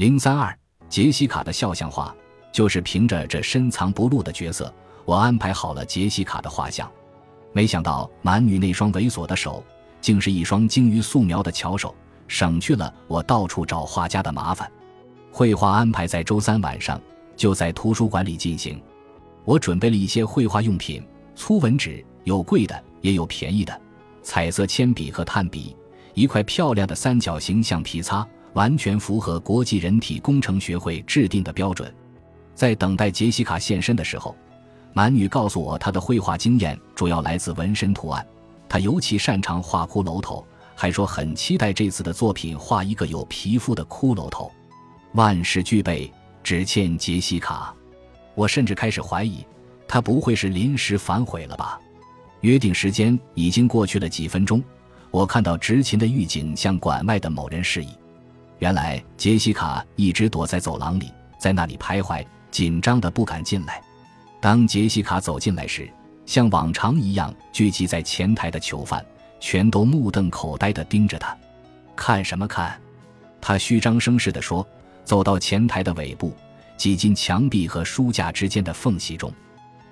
零三二，杰西卡的肖像画，就是凭着这深藏不露的角色，我安排好了杰西卡的画像。没想到满女那双猥琐的手，竟是一双精于素描的巧手，省去了我到处找画家的麻烦。绘画安排在周三晚上，就在图书馆里进行。我准备了一些绘画用品：粗纹纸，有贵的，也有便宜的；彩色铅笔和炭笔，一块漂亮的三角形橡皮擦。完全符合国际人体工程学会制定的标准。在等待杰西卡现身的时候，满女告诉我，她的绘画经验主要来自纹身图案。她尤其擅长画骷髅头，还说很期待这次的作品画一个有皮肤的骷髅头。万事俱备，只欠杰西卡。我甚至开始怀疑，她不会是临时反悔了吧？约定时间已经过去了几分钟，我看到执勤的狱警向馆外的某人示意。原来杰西卡一直躲在走廊里，在那里徘徊，紧张的不敢进来。当杰西卡走进来时，像往常一样，聚集在前台的囚犯全都目瞪口呆地盯着他。看什么看？他虚张声势地说，走到前台的尾部，挤进墙壁和书架之间的缝隙中。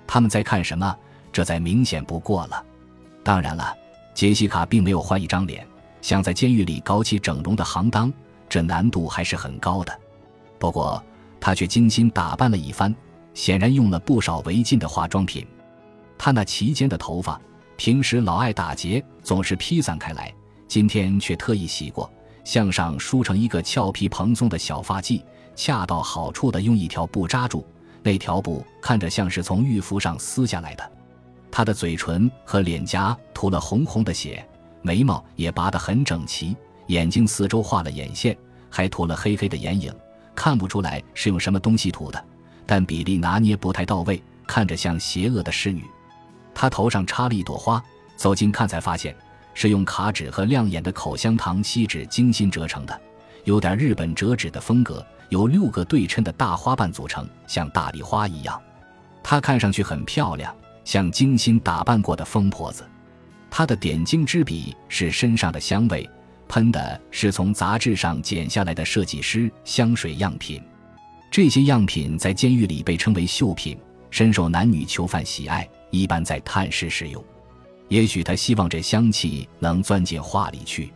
他们在看什么？这再明显不过了。当然了，杰西卡并没有换一张脸，像在监狱里搞起整容的行当。这难度还是很高的，不过他却精心打扮了一番，显然用了不少违禁的化妆品。他那齐肩的头发，平时老爱打结，总是披散开来，今天却特意洗过，向上梳成一个俏皮蓬松的小发髻，恰到好处的用一条布扎住。那条布看着像是从玉符上撕下来的。他的嘴唇和脸颊涂了红红的血，眉毛也拔得很整齐。眼睛四周画了眼线，还涂了黑黑的眼影，看不出来是用什么东西涂的，但比例拿捏不太到位，看着像邪恶的侍女。她头上插了一朵花，走近看才发现是用卡纸和亮眼的口香糖锡纸精心折成的，有点日本折纸的风格，由六个对称的大花瓣组成，像大丽花一样。她看上去很漂亮，像精心打扮过的疯婆子。她的点睛之笔是身上的香味。喷的是从杂志上剪下来的设计师香水样品，这些样品在监狱里被称为绣品，深受男女囚犯喜爱，一般在探视使用。也许他希望这香气能钻进画里去，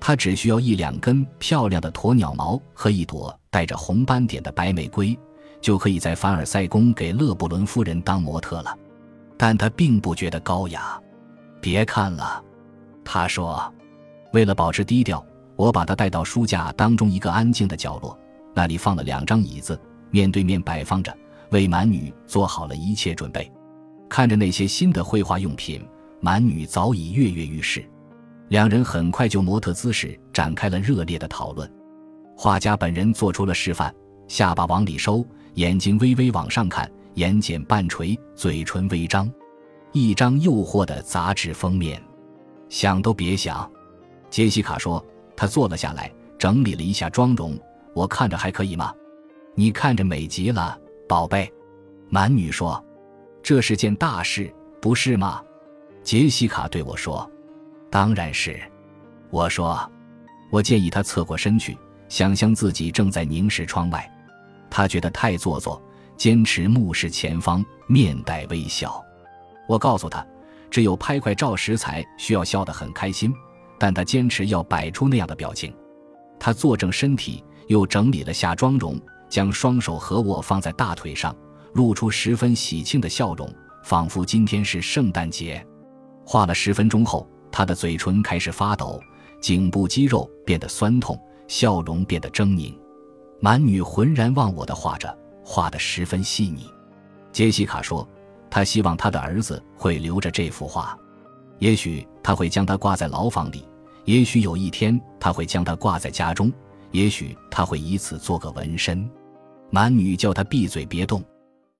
他只需要一两根漂亮的鸵鸟毛和一朵带着红斑点的白玫瑰，就可以在凡尔赛宫给勒布伦夫人当模特了。但他并不觉得高雅。别看了，他说。为了保持低调，我把他带到书架当中一个安静的角落，那里放了两张椅子，面对面摆放着，为满女做好了一切准备。看着那些新的绘画用品，满女早已跃跃欲试。两人很快就模特姿势展开了热烈的讨论。画家本人做出了示范：下巴往里收，眼睛微微往上看，眼睑半垂，嘴唇微张，一张诱惑的杂志封面，想都别想。杰西卡说：“她坐了下来，整理了一下妆容。我看着还可以吗？你看着美极了，宝贝。”满女说：“这是件大事，不是吗？”杰西卡对我说：“当然是。”我说：“我建议她侧过身去，想象自己正在凝视窗外。她觉得太做作，坚持目视前方，面带微笑。我告诉她，只有拍块照时才需要笑得很开心。”但他坚持要摆出那样的表情，他坐正身体，又整理了下妆容，将双手合握放在大腿上，露出十分喜庆的笑容，仿佛今天是圣诞节。画了十分钟后，他的嘴唇开始发抖，颈部肌肉变得酸痛，笑容变得狰狞。满女浑然忘我的画着，画得十分细腻。杰西卡说，她希望她的儿子会留着这幅画。也许他会将它挂在牢房里，也许有一天他会将它挂在家中，也许他会以此做个纹身。蛮女叫他闭嘴别动。